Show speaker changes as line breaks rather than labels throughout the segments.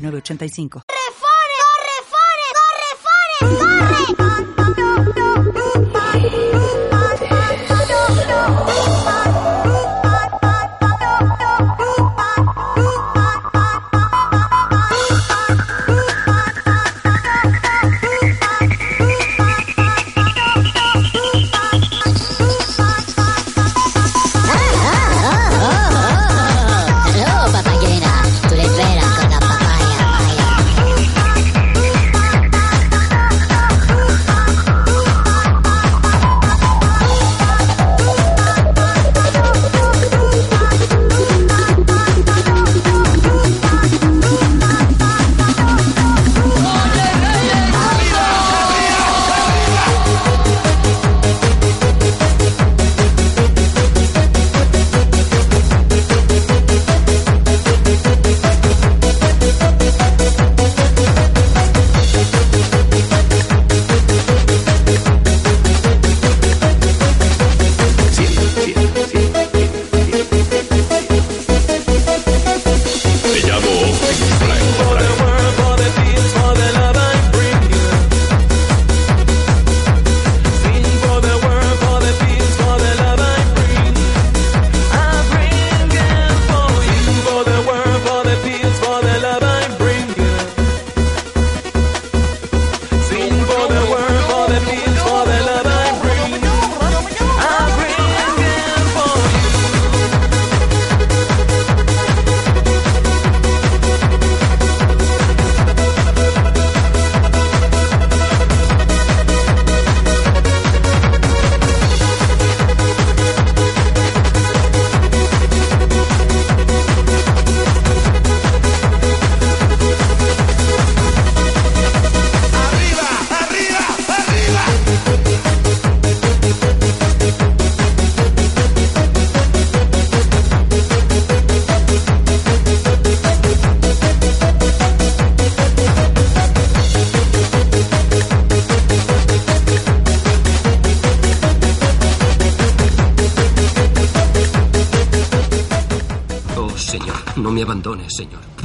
8985.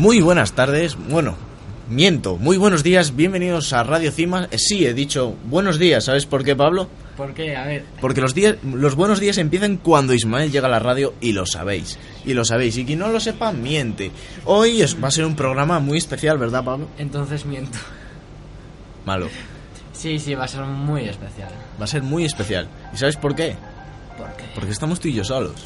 Muy buenas tardes, bueno, miento, muy buenos días, bienvenidos a Radio Cima. Eh, sí, he dicho buenos días, ¿sabes por qué, Pablo?
¿Por qué? A ver.
Porque los días, los buenos días empiezan cuando Ismael llega a la radio y lo sabéis, y lo sabéis, y quien no lo sepa, miente. Hoy es- va a ser un programa muy especial, ¿verdad, Pablo?
Entonces miento.
Malo,
Sí, sí, va a ser muy especial.
va a ser muy especial. ¿Y sabes por qué?
¿Por qué?
Porque estamos tú y yo solos.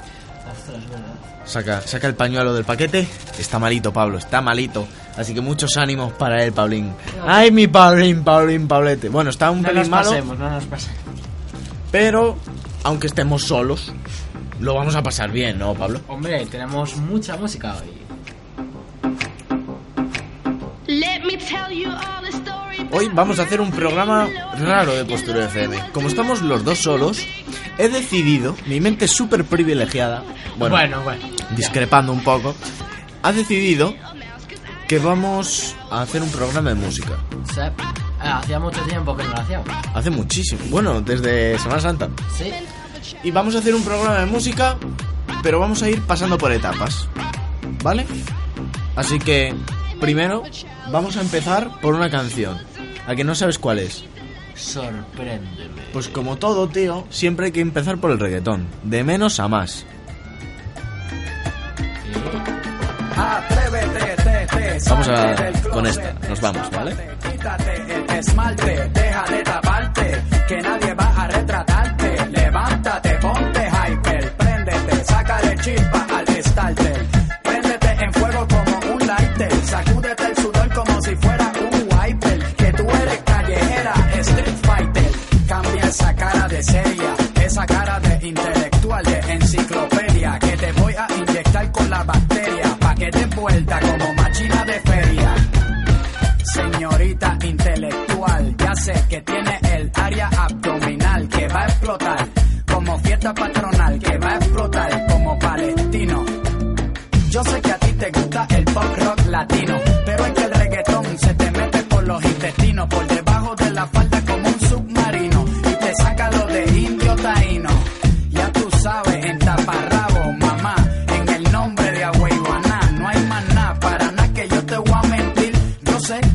Ostras, verdad.
Saca, saca el pañuelo del paquete. Está malito, Pablo, está malito. Así que muchos ánimos para él, Paulín. Ay, mi Paulín, Paulín, Paulete. Bueno, está un
No
pelín
nos
malo,
pasemos, no nos pasemos.
pero aunque estemos solos, lo vamos a pasar bien, ¿no, Pablo?
Hombre, tenemos mucha música hoy.
Hoy vamos a hacer un programa raro de Postura FM. Como estamos los dos solos, he decidido, mi mente es súper privilegiada, bueno,
Bueno, bueno.
Discrepando un poco, ha decidido que vamos a hacer un programa de música.
Sea, ah, hacía mucho tiempo que no lo hacíamos.
Hace muchísimo, bueno, desde Semana Santa.
Sí.
Y vamos a hacer un programa de música, pero vamos a ir pasando por etapas. ¿Vale? Así que, primero, vamos a empezar por una canción. ¿A que no sabes cuál es?
Sorpréndeme.
Pues como todo, tío, siempre hay que empezar por el reggaetón. De menos a más. Vamos a con esta, nos vamos, ¿vale?
Quítate el esmalte, deja de taparte, que nadie va a retratarte. Vuelta como machina de feria. señorita intelectual. Ya sé que tiene el área abdominal que va a explotar como fiesta patronal, que va a explotar como palestino. Yo sé que a ti te gusta el pop rock latino,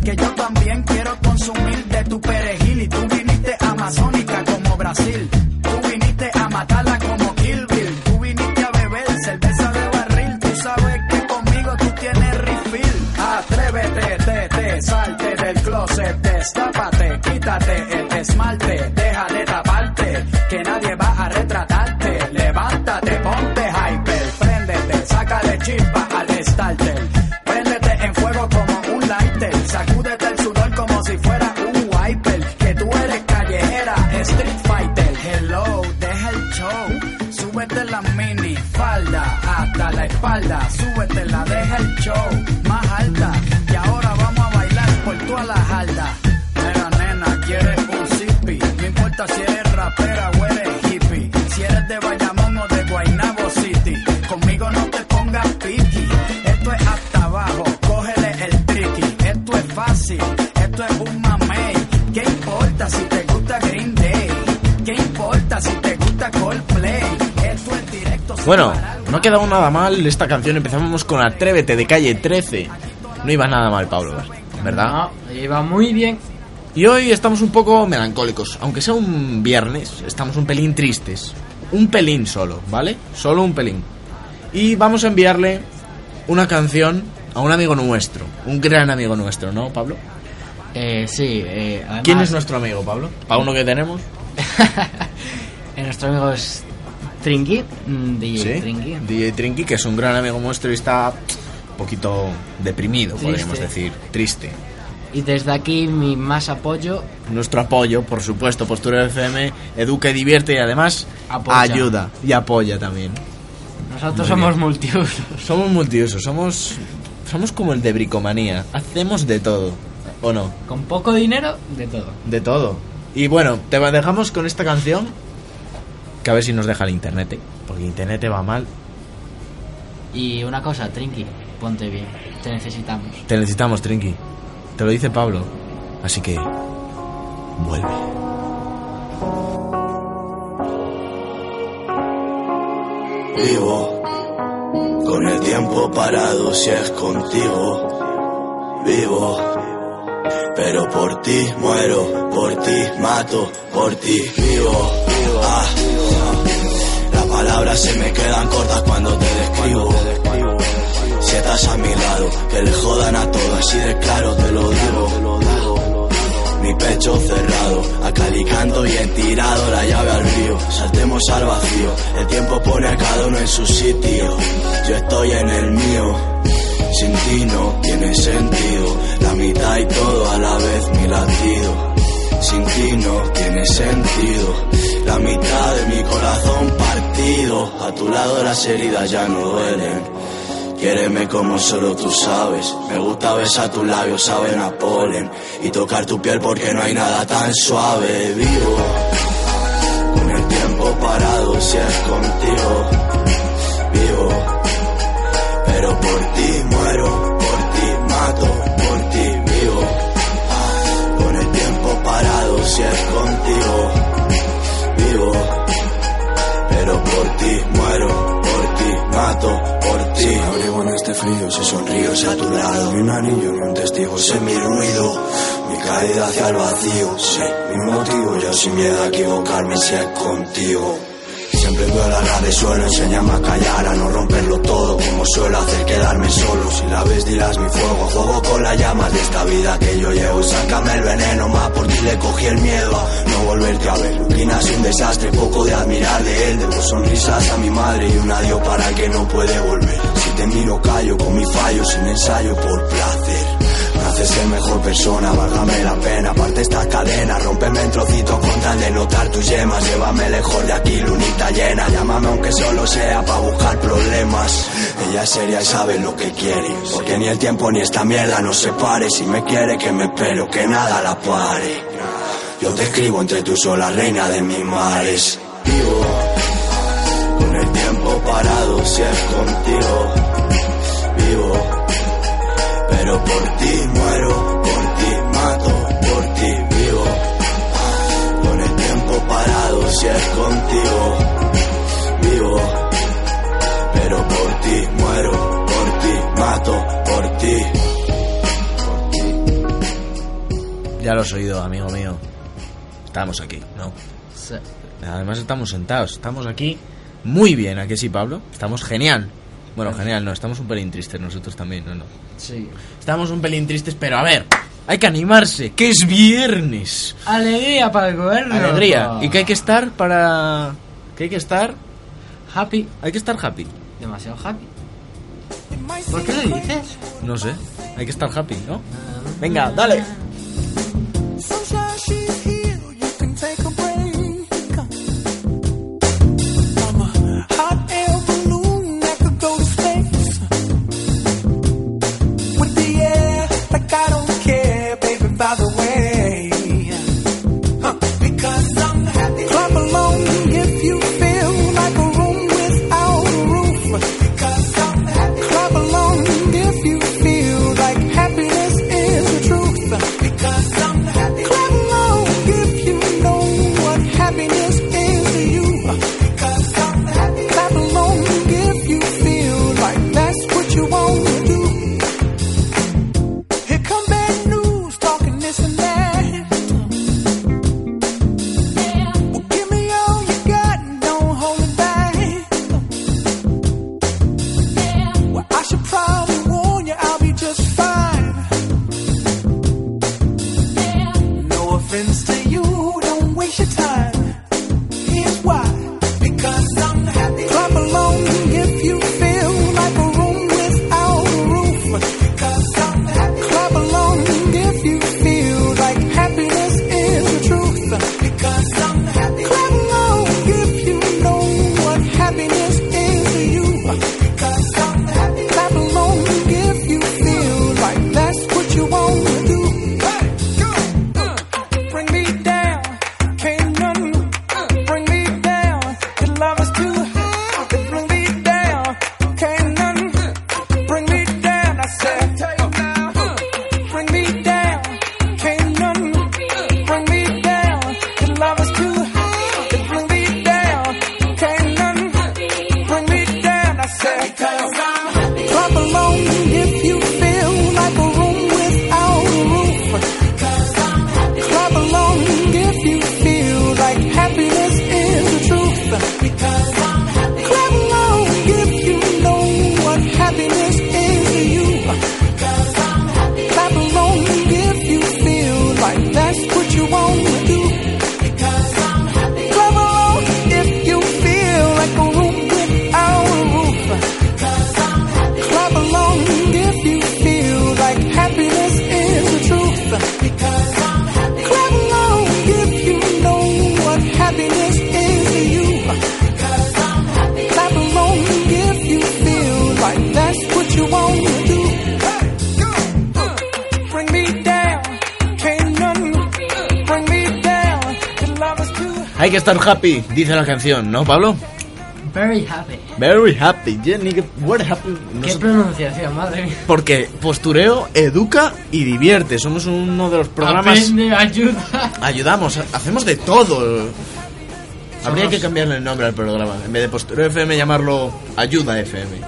Que yo también quiero consumir de tu perejil y tú viniste amazónica como Brasil. Tú viniste a matarla como Kill Bill. Tú viniste a beber cerveza de barril. Tú sabes que conmigo tú tienes refill. Atrévete, te, te, salte del closet, destápate, quítate el esmalte, espalda, súbete la, deja el show más alta. Y ahora vamos a bailar por toda la jalda. Mira nena, quieres un zippy, no importa si eres rapera o eres hippie, si eres de Bayamón o de Guaynabo City, conmigo no te pongas piqui, esto es hasta abajo, cógele el tricky, esto es fácil, esto es un mamey, ¿qué importa si te gusta Green Day? ¿Qué importa si te gusta Coldplay? Esto es directo
Bueno,
parar,
no ha quedado nada mal esta canción. Empezamos con Atrévete de calle 13. No iba nada mal, Pablo, ¿verdad?
No, iba muy bien.
Y hoy estamos un poco melancólicos. Aunque sea un viernes, estamos un pelín tristes. Un pelín solo, ¿vale? Solo un pelín. Y vamos a enviarle una canción a un amigo nuestro. Un gran amigo nuestro, ¿no, Pablo?
Eh, sí, eh, además,
¿Quién es nuestro amigo, Pablo? ¿Para uno que tenemos?
Eh, nuestro amigo es Trinky, mm, DJ Trinky.
DJ Trinky, que es un gran amigo nuestro y está un poquito deprimido,
Triste.
podríamos decir. Triste.
Y desde aquí mi más apoyo.
Nuestro apoyo, por supuesto, Postura FM, educa y divierte y además
Apoya.
ayuda y apoya también.
Nosotros
Muy
somos
bien.
multiusos.
Somos multiusos, somos somos como el de Bricomanía, hacemos de todo, ¿o no?
Con poco dinero, de todo.
De todo. Y bueno, te dejamos con esta canción, que a ver si nos deja el internet, ¿eh? porque internet va mal.
Y una cosa, Trinky, ponte bien. Te necesitamos.
Te necesitamos, Trinky. Te lo dice Pablo. Así que vuelve.
Vivo con el tiempo parado si es contigo. Vivo, pero por ti muero, por ti mato, por ti vivo. Ah, se me quedan cortas cuando te describo. Si estás a mi lado, que le jodan a todo, así de claro te lo digo. Mi pecho cerrado, acalicando y entirado la llave al río. Saltemos al vacío, el tiempo pone a cada uno en su sitio. Yo estoy en el mío, sin ti no tiene sentido. La mitad y todo a la vez mi latido. Sin ti no tiene sentido. La mitad de mi corazón partido. A tu lado las heridas ya no duelen. Quiéreme como solo tú sabes. Me gusta besar tus labios, saben a polen. Y tocar tu piel porque no hay nada tan suave. Vivo con el tiempo parado si es contigo. Vivo, pero por ti frío si sonrío si a tu lado. Ni un anillo ni un testigo, sé mi ruido Mi caída hacia el vacío, sé mi motivo Yo sin miedo a equivocarme si es contigo. Siempre duele la de suelo, enséñame a callar, a no romperlo todo como suelo hacer quedarme solo. Si la ves dirás mi fuego, juego con las llamas de esta vida que yo llevo. Sácame el veneno, más por ti le cogí el miedo a no volverte a ver. Rutina es un desastre, poco de admirar de él. Debo sonrisas a mi madre y un adiós para el que no puede volver. Si te miro callo con mi fallo, sin ensayo por placer. Haces el mejor persona, válgame la pena. Aparte esta cadena, rómpeme en trocitos con tal de notar tus yemas. Llévame lejos de aquí, lunita llena. Llámame aunque solo sea para buscar problemas. Ella es seria y sabe lo que quiere. Porque ni el tiempo ni esta mierda nos separe. Si me quiere que me espero, que nada la pare. Yo te escribo entre tus olas, reina de mis mares. Vivo con el tiempo parado, si es contigo. Vivo, pero por ti muero, por ti mato, por ti vivo. Con el tiempo parado, si es contigo. Vivo, pero por ti muero, por ti mato, por ti.
Ya lo has oído, amigo mío. Estamos aquí, ¿no?
Sí.
Además estamos sentados, estamos aquí muy bien, ¿a que sí, Pablo? Estamos genial. Bueno, genial, no, estamos un pelín tristes nosotros también, ¿no? no.
Sí.
Estamos un pelín tristes, pero a ver, hay que animarse, que es viernes.
Alegría para el gobierno.
Alegría. ¿Y que hay que estar para...? que hay que estar?
Happy.
Hay que estar happy.
Demasiado happy. ¿Por qué lo dices?
No sé, hay que estar happy, ¿no? Venga, dale. Que estar happy, dice la canción, ¿no, Pablo?
Very happy.
Very happy, nigga, we're happy.
Qué pronunciación, madre mía.
Porque postureo educa y divierte. Somos uno de los programas.
Aprende, ayuda.
Ayudamos, hacemos de todo. Habría que cambiarle el nombre al programa. En vez de postureo FM, llamarlo Ayuda FM.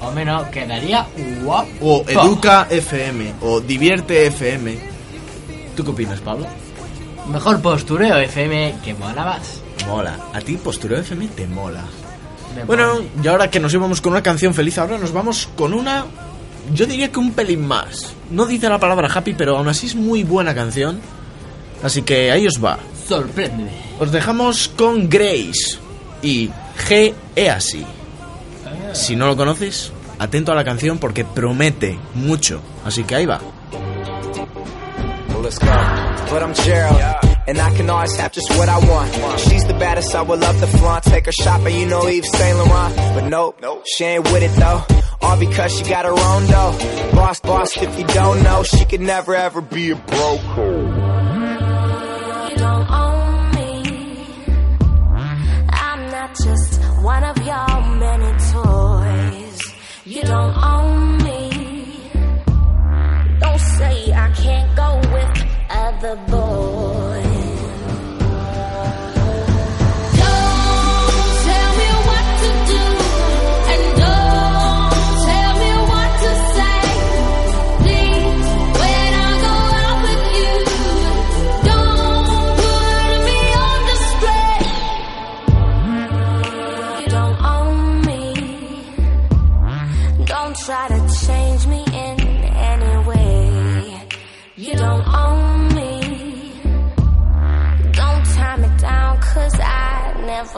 O menos, quedaría guapo.
O Educa FM. O Divierte FM. ¿Tú qué opinas, Pablo?
Mejor postureo FM que mola más.
Mola. A ti postureo FM te mola.
Me
Bueno,
pone.
y ahora que nos íbamos con una canción feliz, ahora nos vamos con una. Yo diría que un pelín más. No dice la palabra happy, pero aún así es muy buena canción. Así que ahí os va.
Sorpréndeme.
Os dejamos con Grace y G. Easy. Si no lo conoces, atento a la canción porque promete mucho. Así que ahí va.
So let's go. But I'm Gerald, and I can always have just what I want. She's the baddest, I would love to flaunt. Take her shopping, you know Eve Saint Laurent. But nope, she ain't with it though. All because she got her own dough. Boss, boss, if you don't know, she could never ever be a broke.
You don't own me. I'm not just one of your many toys. You don't own the ball.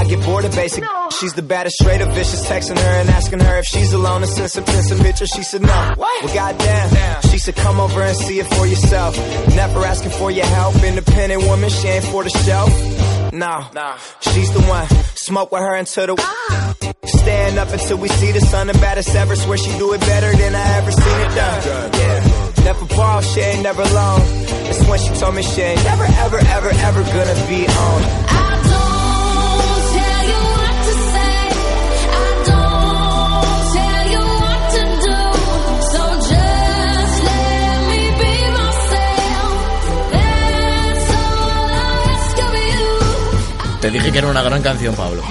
I
get bored of basic. She's the baddest, straight up vicious. Texting her and asking her if she's alone and send some pics and pictures. She said no. Well, goddamn. She said come over and see it for yourself. Never asking for your help. Independent woman, she ain't for the show. No, she's the one. Smoke with her until the. Stand up until we see the sun. The baddest ever. Swear she do it better than I ever seen it done. Yeah. Never borrow, she ain't never alone. It's when she told me she ain't never, ever, ever, ever gonna be on.
I
Te dije que era una gran canción, Pablo.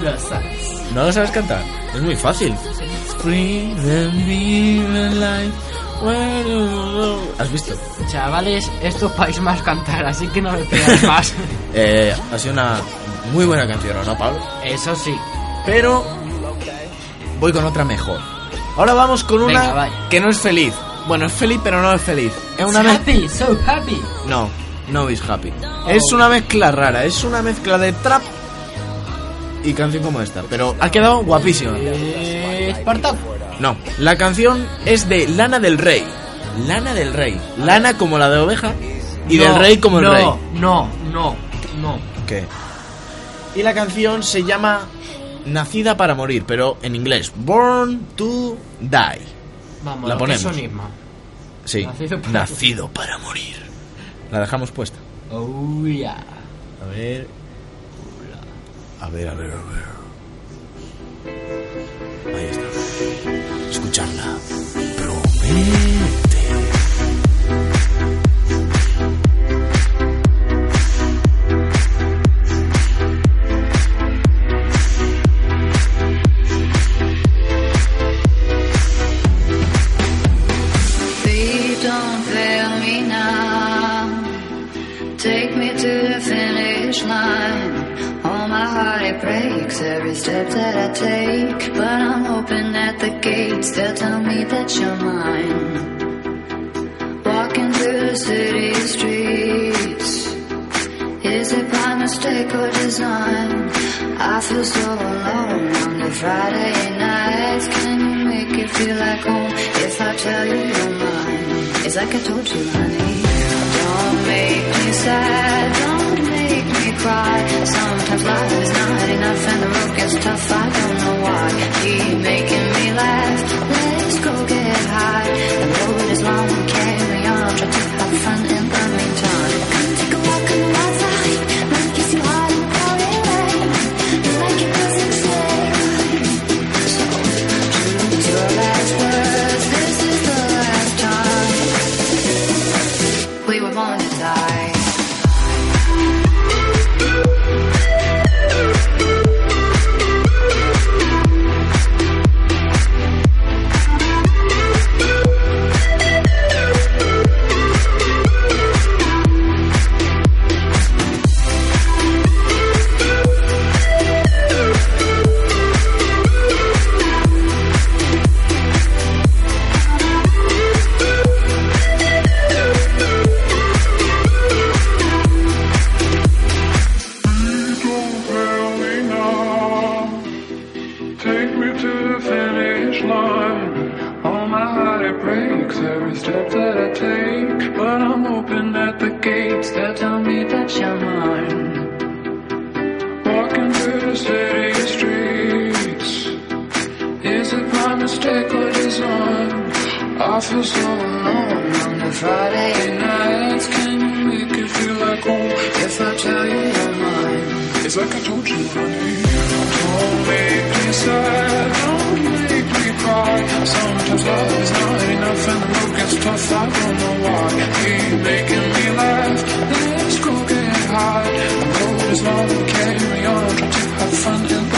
Lo sabes.
¿No lo sabes cantar? Es muy fácil. ¿Has visto?
Chavales, esto país más cantar, así que no me pidas más.
Eh, ha sido una muy buena canción, ¿no, Pablo?
Eso sí.
Pero voy con otra mejor. Ahora vamos con una
Venga,
que no es feliz. Bueno, es feliz, pero no es feliz. Es una
happy, so happy.
No, no is happy. Es una mezcla rara, es una mezcla de trap y canción como esta. Pero ha quedado guapísima.
Eh, Spartak.
No, la canción es de Lana del Rey. Lana del Rey. Lana como la de oveja y
No,
del rey como el
no,
rey.
No, no, no.
¿Qué? Y la canción se llama Nacida para morir, pero en inglés. Born to Die.
Vamos,
La ponemos. Sí.
Nacido para-
Nacido para morir. La dejamos puesta.
Oh, yeah.
A ver. A ver, a ver, a ver. Ahí está. Escucharla. Promete.
All my heart it breaks every step that I take. But I'm hoping at the gates they'll tell me that you're mine. Walking through the city streets. Is it by mistake or design? I feel so alone on the Friday nights. Can you make it feel like home if I tell you you're mine? It's like I told you, honey. Don't make me sad, don't cry. Sometimes life is not enough and the road gets tough. I don't know why. Keep making me laugh. Let's go get high. The road is long, carry on. Try to have fun in the
feel so alone on the Friday nights. Can you make it feel like home if I tell you you're mine? It's like I told you, honey. Don't make me sad, don't make me cry. Sometimes love is not enough and the road gets tough. I don't know why. Keep making me laugh. Let's go get high. The road is long, carry on. Try to have fun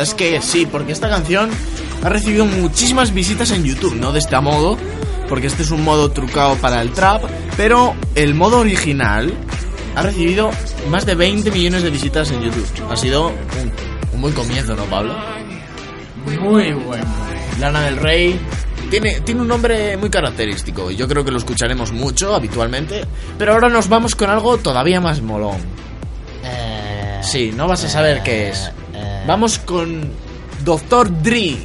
verdad es que sí, porque esta canción ha recibido muchísimas visitas en YouTube, no de este modo, porque este es un modo trucado para el trap, pero el modo original ha recibido más de 20 millones de visitas en YouTube. Ha sido un, un buen comienzo, ¿no, Pablo?
Muy bueno.
Lana del Rey tiene, tiene un nombre muy característico y yo creo que lo escucharemos mucho habitualmente, pero ahora nos vamos con algo todavía más molón.
Eh,
Sí, no vas a saber qué es. Vamos con Dr. Dre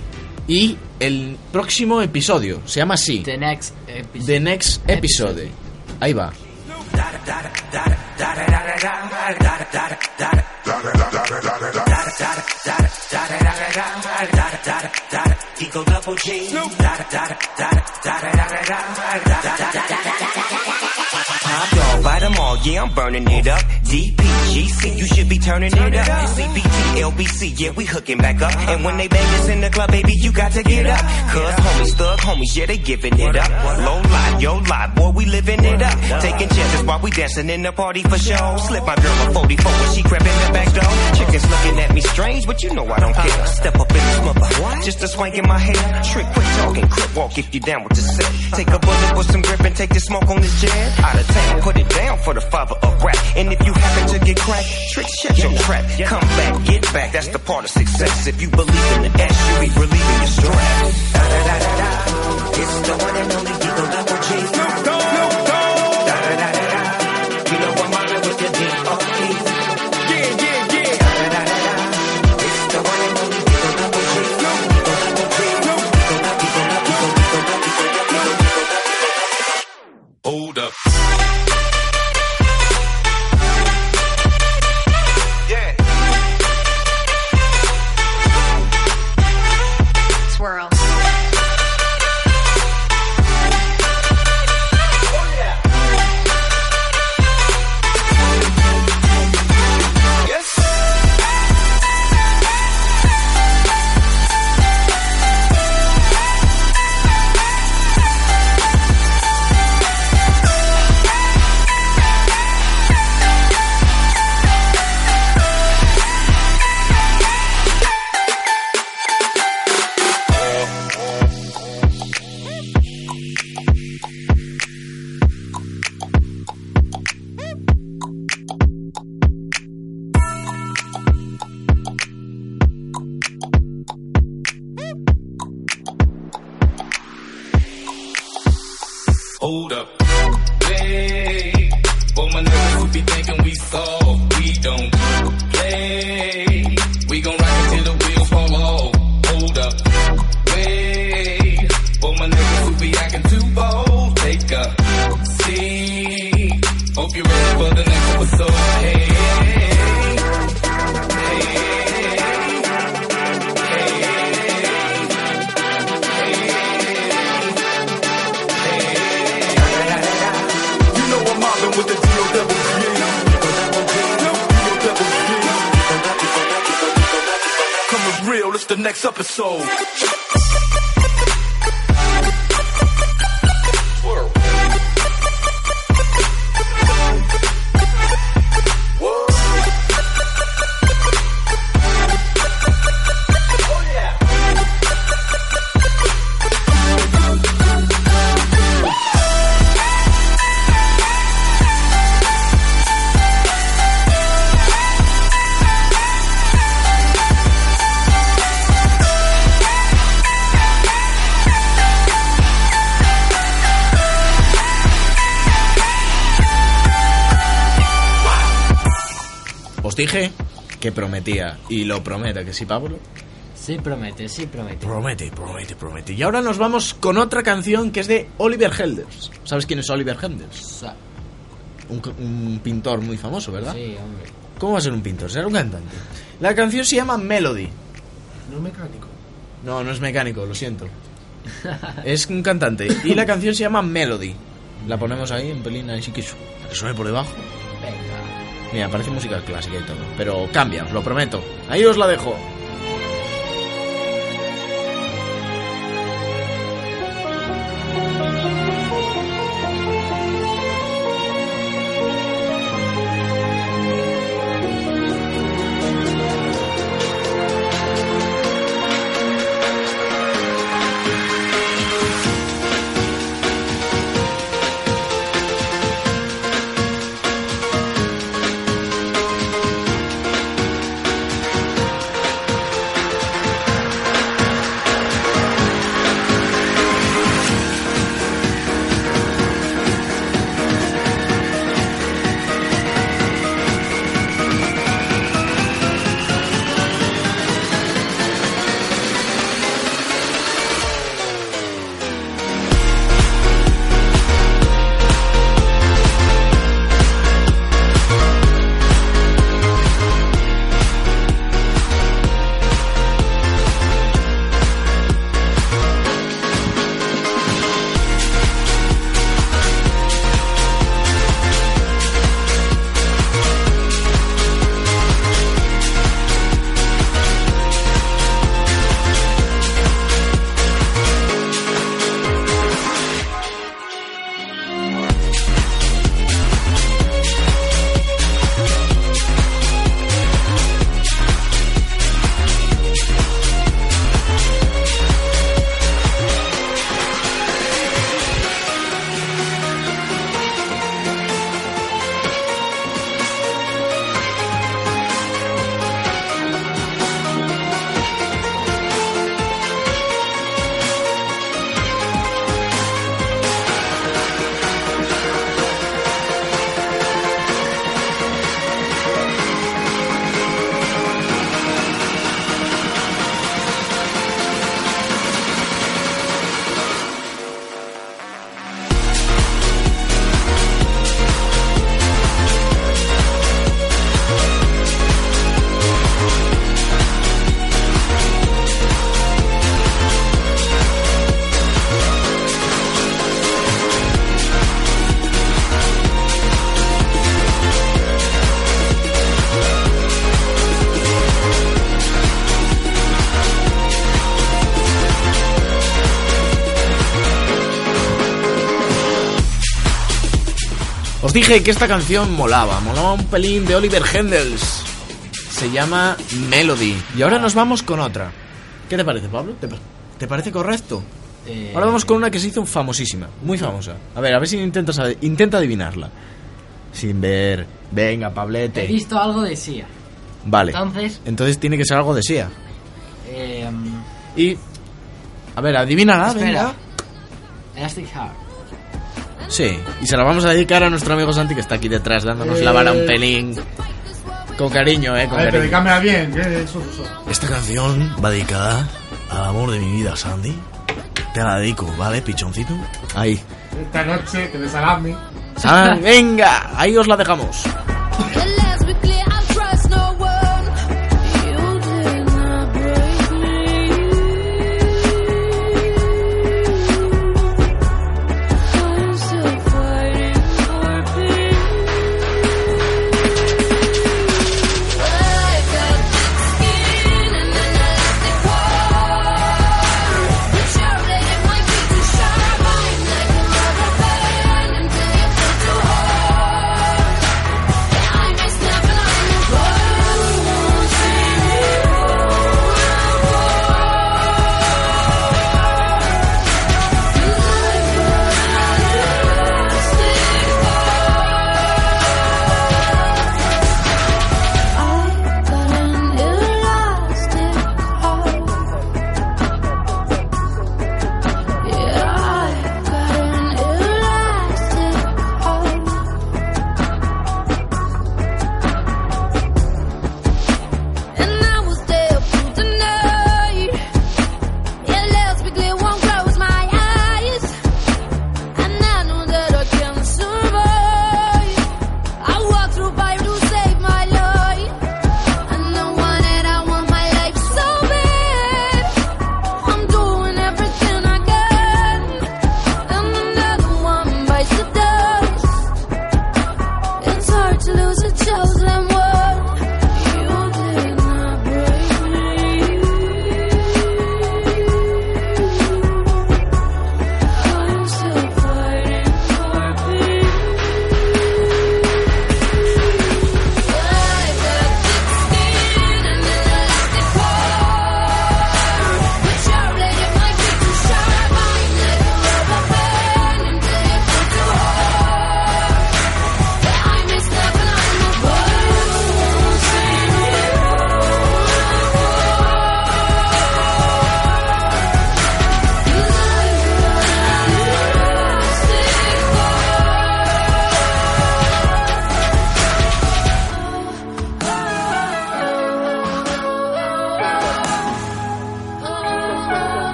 y el próximo episodio. Se llama así.
The next episode.
The Next Episode. Ahí va.
All, yeah, I'm burning it up. DPGC, you should be turning it up. CBT, LBC, yeah, we hooking back up. And when they bang us in the club, baby, you got to get up. Cause homies, thug homies, yeah, they giving it up. Low life, yo life, boy, we living it up. Taking chances while we dancing in the party for show. Slip my girl a 44 when she crept in the back door. Chickens looking at me strange, but you know I don't care. Step up in this mother, just a swank in my hair. Trick, quit talking, crip walk if you down with the set. Take a bullet with some grip and take the smoke on this jet. Out of town, put it down for the father of rap. And if you happen to get cracked, trick, shut your trap. Come back, get back, that's the part of success. If you believe in the S, you be relieving your stress. Da da da da da. It's the one and only Eagle Double G. Snoop Dogg.
Dije que prometía. Y lo promete, que sí, Pablo.
Sí, promete, sí, promete.
Promete, promete, promete. Y ahora nos vamos con otra canción que es de Oliver Helders. ¿Sabes quién es Oliver Helders? Un, un pintor muy famoso, ¿verdad?
Sí, hombre.
¿Cómo va a ser un pintor? Será un cantante. La canción se llama Melody.
No es mecánico.
No, no es mecánico, lo siento. Es un cantante. Y la canción se llama Melody. La ponemos ahí en pelín, así que suene por debajo.
Venga.
Mira, parece música clásica y todo. Pero cambia, os lo prometo. Ahí os la dejo. Dije que esta canción molaba, molaba un pelín de Oliver Hendels. Se llama Melody. Y ahora nos vamos con otra. ¿Qué te parece, Pablo? ¿Te, pa- te parece correcto?
Eh,
Ahora vamos con una que se hizo famosísima, muy famosa. A ver, a ver si intentas intenta adivinarla. Sin ver. Venga,
He
Pablete.
visto algo de Sia.
Vale.
Entonces,
Entonces tiene que ser algo de Sia.
eh,
Y. A ver, adivínala,
espera.
venga.
Elastic Heart.
Sí, y se la vamos a dedicar a nuestro amigo Santi que está aquí detrás dándonos la vara un pelín. Con cariño, eh, con
A ver,
cariño.
bien. que eso, eso.
Esta canción va dedicada al amor de mi vida, Sandy. Te la dedico, ¿vale, pichoncito?
Ahí.
Esta noche, que de salami.
San, venga, ahí os la dejamos.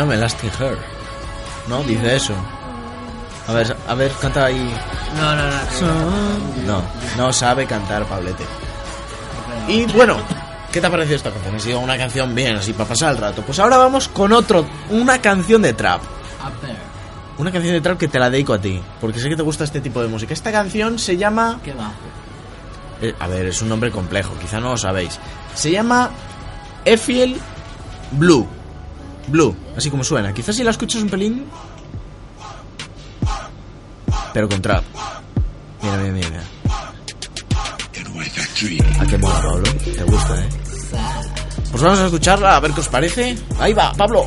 am Elastic Hair. ¿No? Dice eso. A ver, a ver, canta ahí.
No, no, no.
No, no sabe cantar Pablete. Y bueno, ¿qué te ha parecido esta canción? Ha sido una canción bien, así para pasar el rato. Pues ahora vamos con otro, una canción de trap. Una canción de trap que te la dedico a ti, porque sé que te gusta este tipo de música. Esta canción se llama...
¿Qué va?
eh, a ver, es un nombre complejo, quizá no lo sabéis. Se llama Efiel Blue. Blue, así como suena. Quizás si la escuchas un pelín... Pero con trap. Mira, mira, mira. mira. ¿A qué mola, Pablo? ¿Te gusta, eh? Pues vamos a escucharla, a ver qué os parece. Ahí va, Pablo.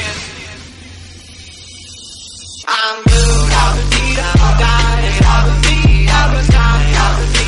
I'm blue, I was deed, I was died, I was deed, I was I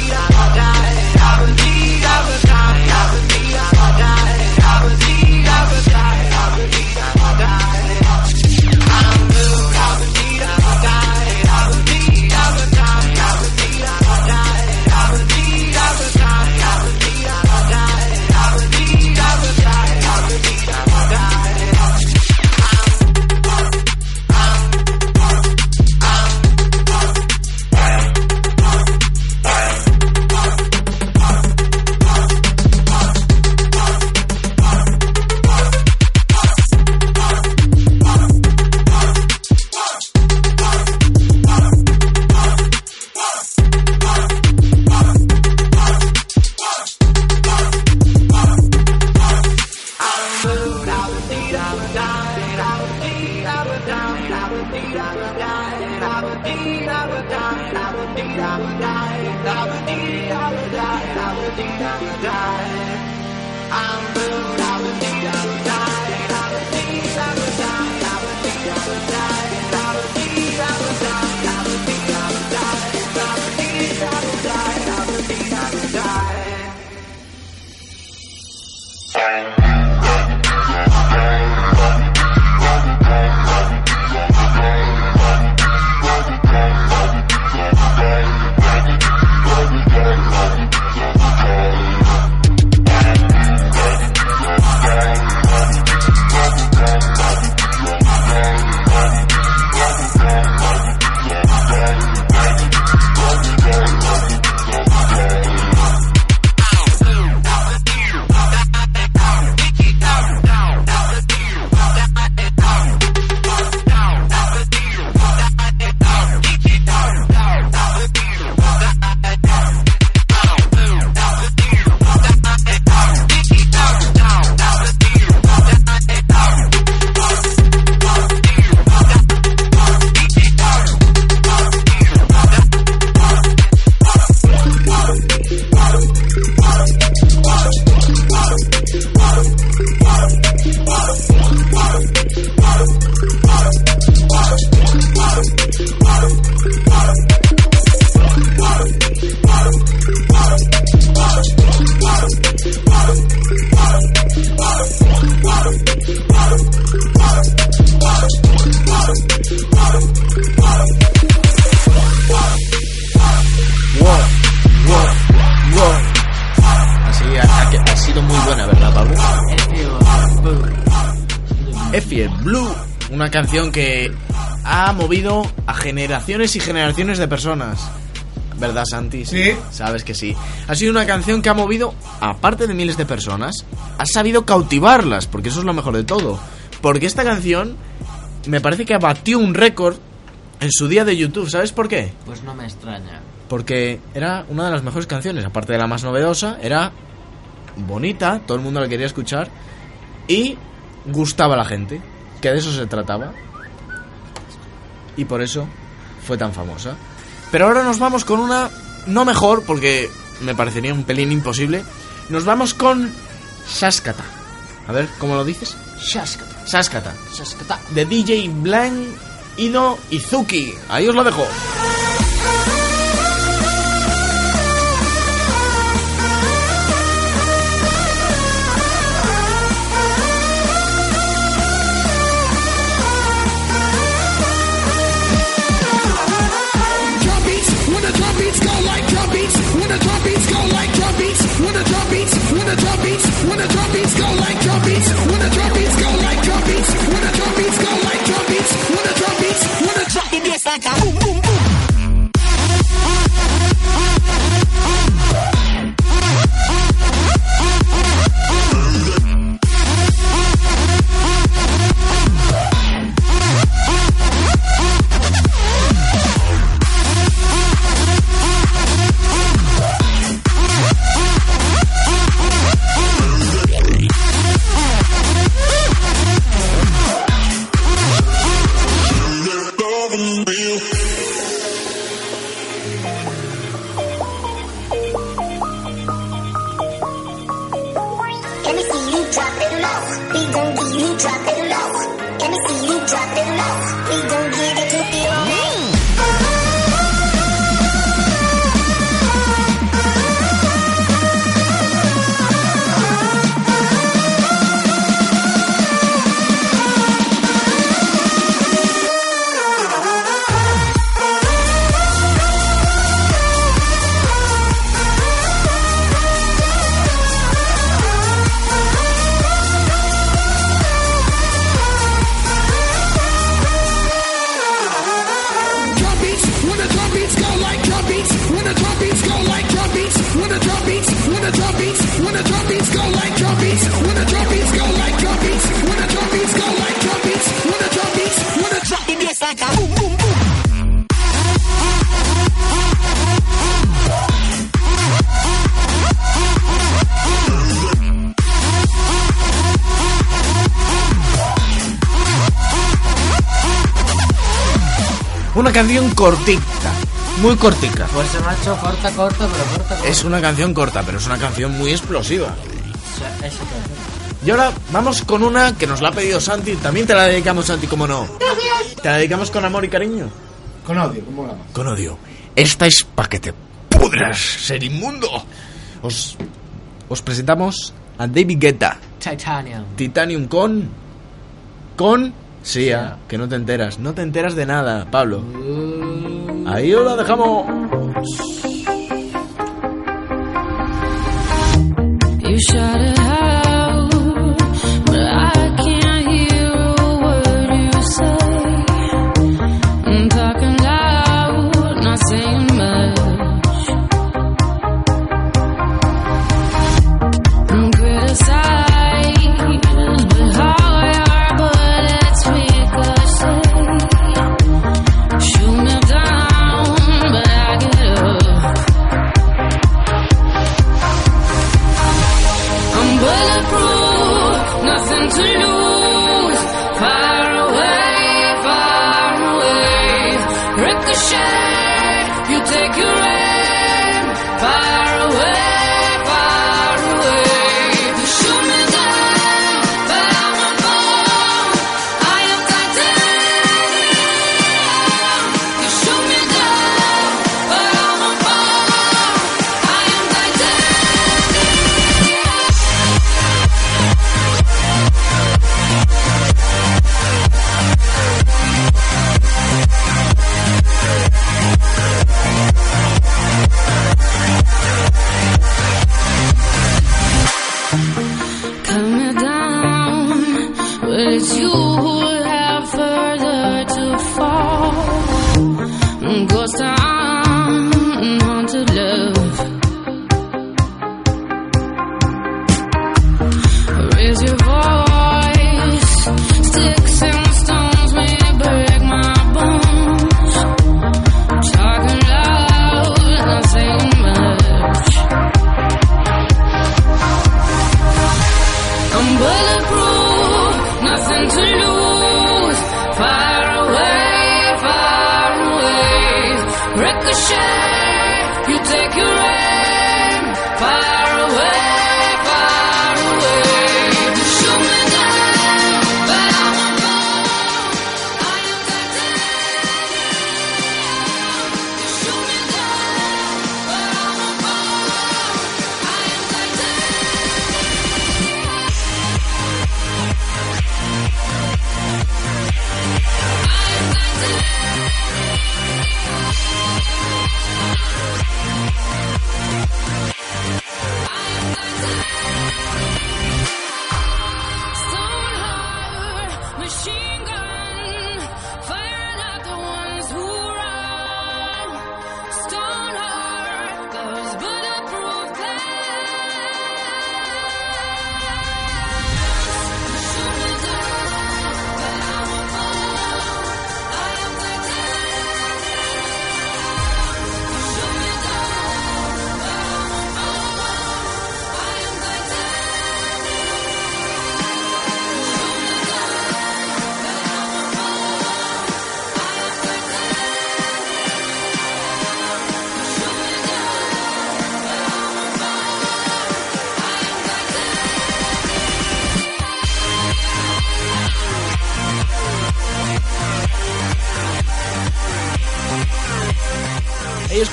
canción que ha movido a generaciones y generaciones de personas. ¿Verdad, Santi?
Sí.
Sabes que sí. Ha sido una canción que ha movido, aparte de miles de personas, ha sabido cautivarlas, porque eso es lo mejor de todo. Porque esta canción me parece que batió un récord en su día de YouTube. ¿Sabes por qué?
Pues no me extraña.
Porque era una de las mejores canciones, aparte de la más novedosa, era bonita, todo el mundo la quería escuchar y gustaba a la gente, que de eso se trataba. Y por eso fue tan famosa. Pero ahora nos vamos con una, no mejor, porque me parecería un pelín imposible. Nos vamos con Shaskata. A ver, ¿cómo lo dices?
Shaskata.
Shaskata.
Shaskata.
De DJ Blank, Ido Izuki. Ahí os lo dejo.
the drumbeats go
cortita. Muy cortica.
Pues se me corta, corta, pero corta, corta.
Es una canción corta, pero es una canción muy explosiva. Y ahora vamos con una que nos la ha pedido Santi. También te la dedicamos, Santi, como no. Gracias. Te la dedicamos con amor y cariño.
Con odio, como la más.
Con odio. Esta es para que te pudras, ser inmundo. Os, os presentamos a David Guetta.
Titanium.
Titanium con. Con. Sí, ah, que no te enteras. No te enteras de nada, Pablo. Ahí os la dejamos.
you.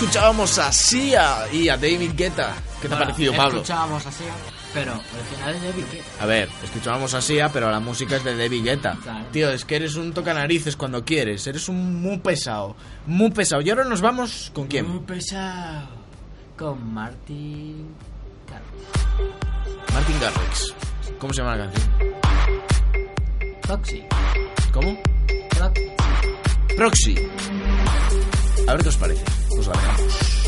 Escuchábamos a Sia y a David Guetta. ¿Qué te ha parecido, Pablo?
Escuchábamos así, pero original es de Vicky.
A ver, escuchábamos a Sia, pero la música es de David Guetta.
Claro.
Tío, es que eres un tocanarices cuando quieres. Eres un muy pesado. Muy pesado. Y ahora nos vamos con quién?
Muy pesado. Con Martin. Claro.
Martin Garrix. ¿Cómo se llama la canción?
Toxi.
¿Cómo? Proxy. A ver qué os parece. Os la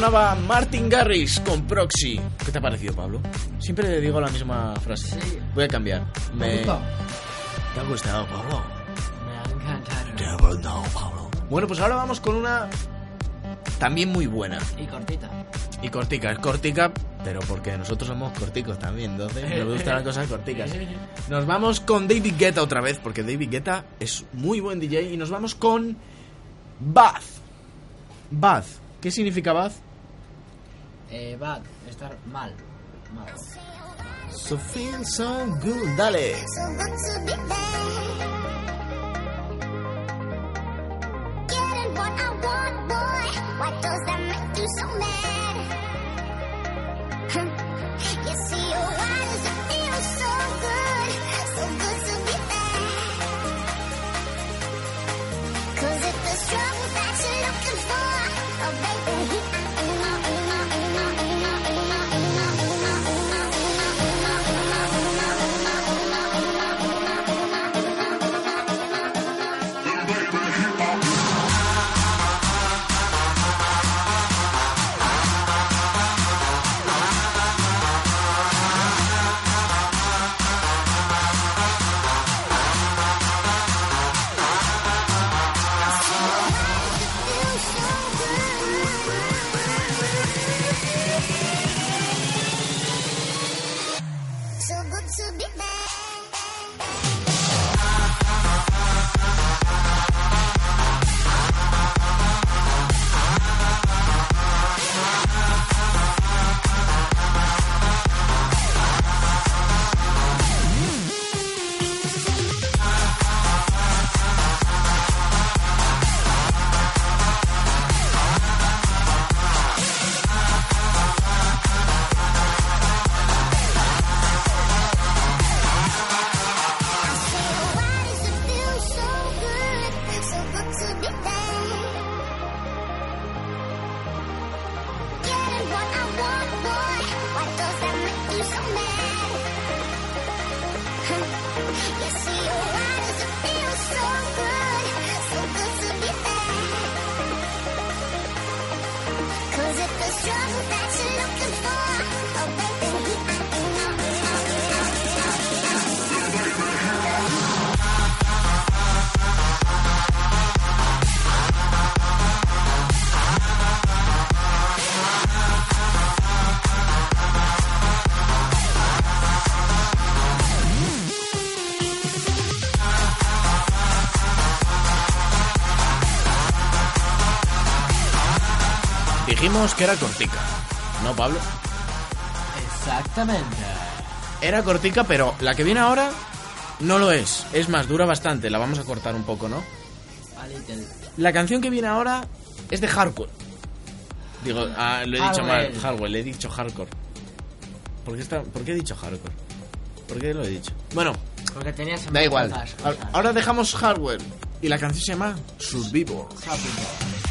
sonaba Martin Garrix con Proxy. ¿Qué te ha parecido, Pablo? Siempre le digo la misma frase. Voy a cambiar.
Me.
¿Te ha gustado, Pablo?
Me ha encantado.
Te ha gustado, Pablo. Bueno, pues ahora vamos con una también muy buena.
Y cortita.
Y cortica, es cortica, pero porque nosotros somos corticos también, entonces nos gustan las cosas corticas. Nos vamos con David Guetta otra vez, porque David Guetta es muy buen DJ. Y nos vamos con Bath. Bath. ¿Qué significa Bath?
Eh, bad, estar mal. Mal.
So feel so good. Dale.
So good to be. Getting what I want, boy. Why does that make you so mad?
Dijimos que era cortica. ¿No, Pablo?
Exactamente.
Era cortica, pero la que viene ahora no lo es. Es más, dura bastante. La vamos a cortar un poco, ¿no? La canción que viene ahora es de hardcore. Digo, ah, lo he dicho mal, hardware, le he dicho hardcore. ¿Por qué, está, ¿Por qué he dicho hardcore? ¿Por qué lo he dicho? Bueno,
Porque tenías
da igual. Ahora dejamos hardware. Y la canción se llama Survivor.
Survivor.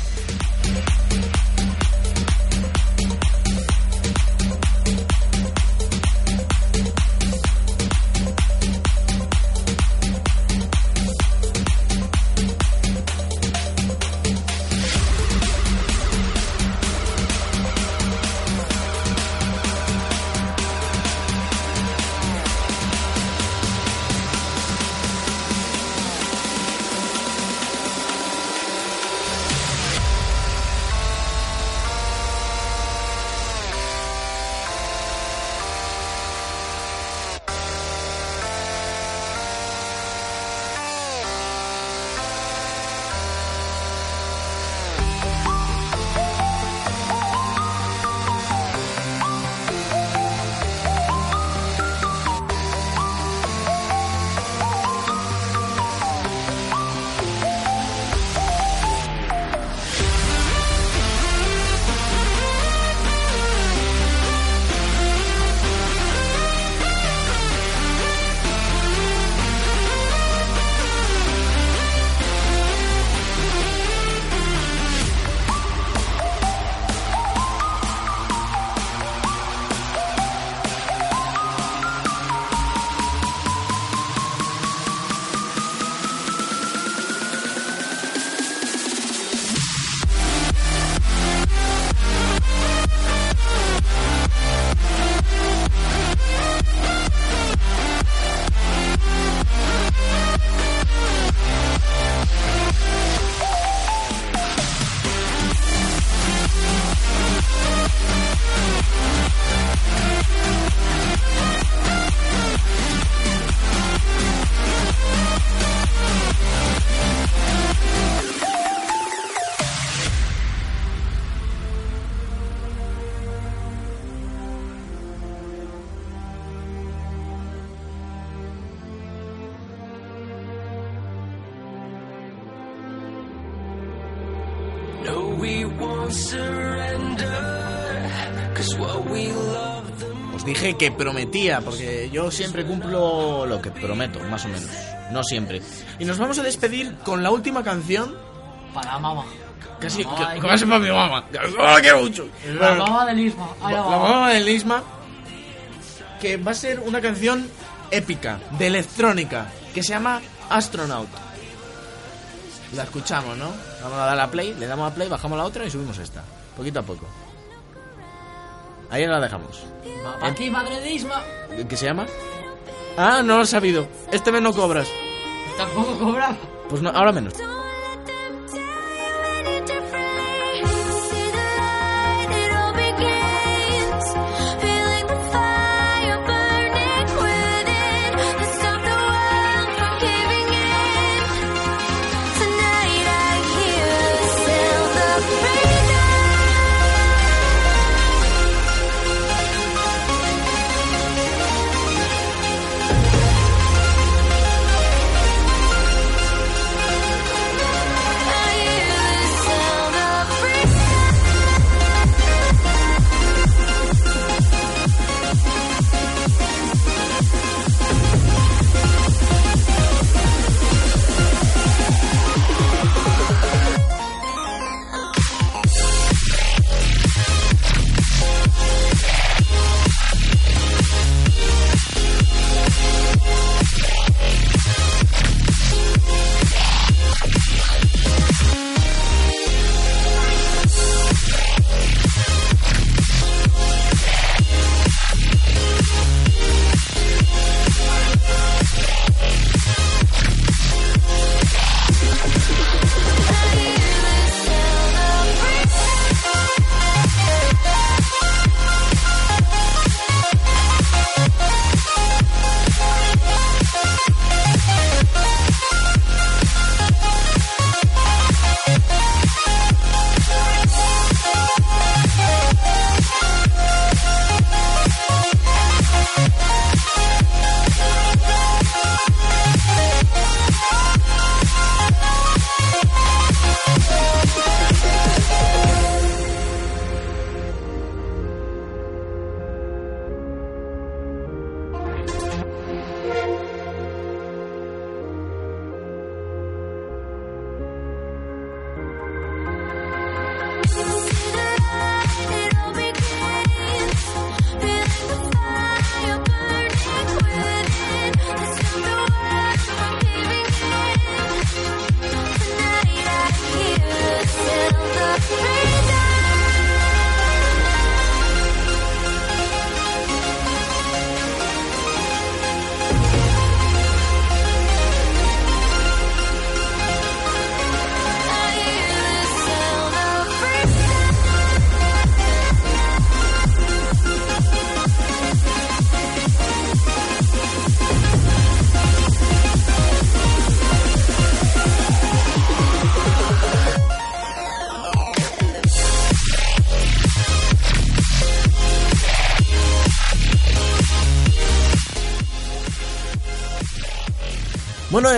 Que prometía, porque yo siempre cumplo lo que prometo, más o menos. No siempre. Y nos vamos a despedir con la última canción.
Para mamá.
Casi,
Ay,
que, casi para mi mamá. ¡Oh, la quiero mucho!
La mamá del Isma. Ahí
La mamá de Lisma, que va a ser una canción épica, de electrónica, que se llama Astronaut. La escuchamos, ¿no? Vamos a dar a play, le damos a play, bajamos la otra y subimos esta, poquito a poco. Ahí la dejamos.
Aquí, madre de Isma.
¿Qué se llama? Ah, no lo he sabido. Este mes no cobras.
Tampoco cobra.
Pues no, ahora menos.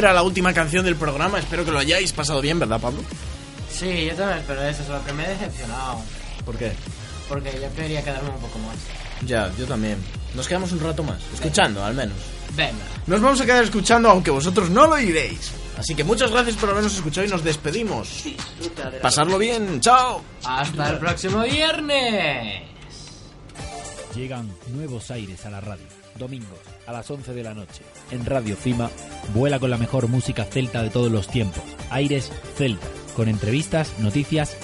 Era la última canción del programa. Espero que lo hayáis pasado bien, ¿verdad, Pablo?
Sí, yo también espero eso, solo que me he decepcionado.
¿Por qué?
Porque yo quería quedarme un poco más.
Ya, yo también. Nos quedamos un rato más, escuchando al menos.
Venga.
Nos vamos a quedar escuchando aunque vosotros no lo iréis. Así que muchas gracias por habernos escuchado y nos despedimos. Pasarlo bien, chao.
Hasta el próximo viernes.
Llegan nuevos aires a la radio. Domingos a las 11 de la noche. En Radio Cima, vuela con la mejor música celta de todos los tiempos. Aires Celta. Con entrevistas, noticias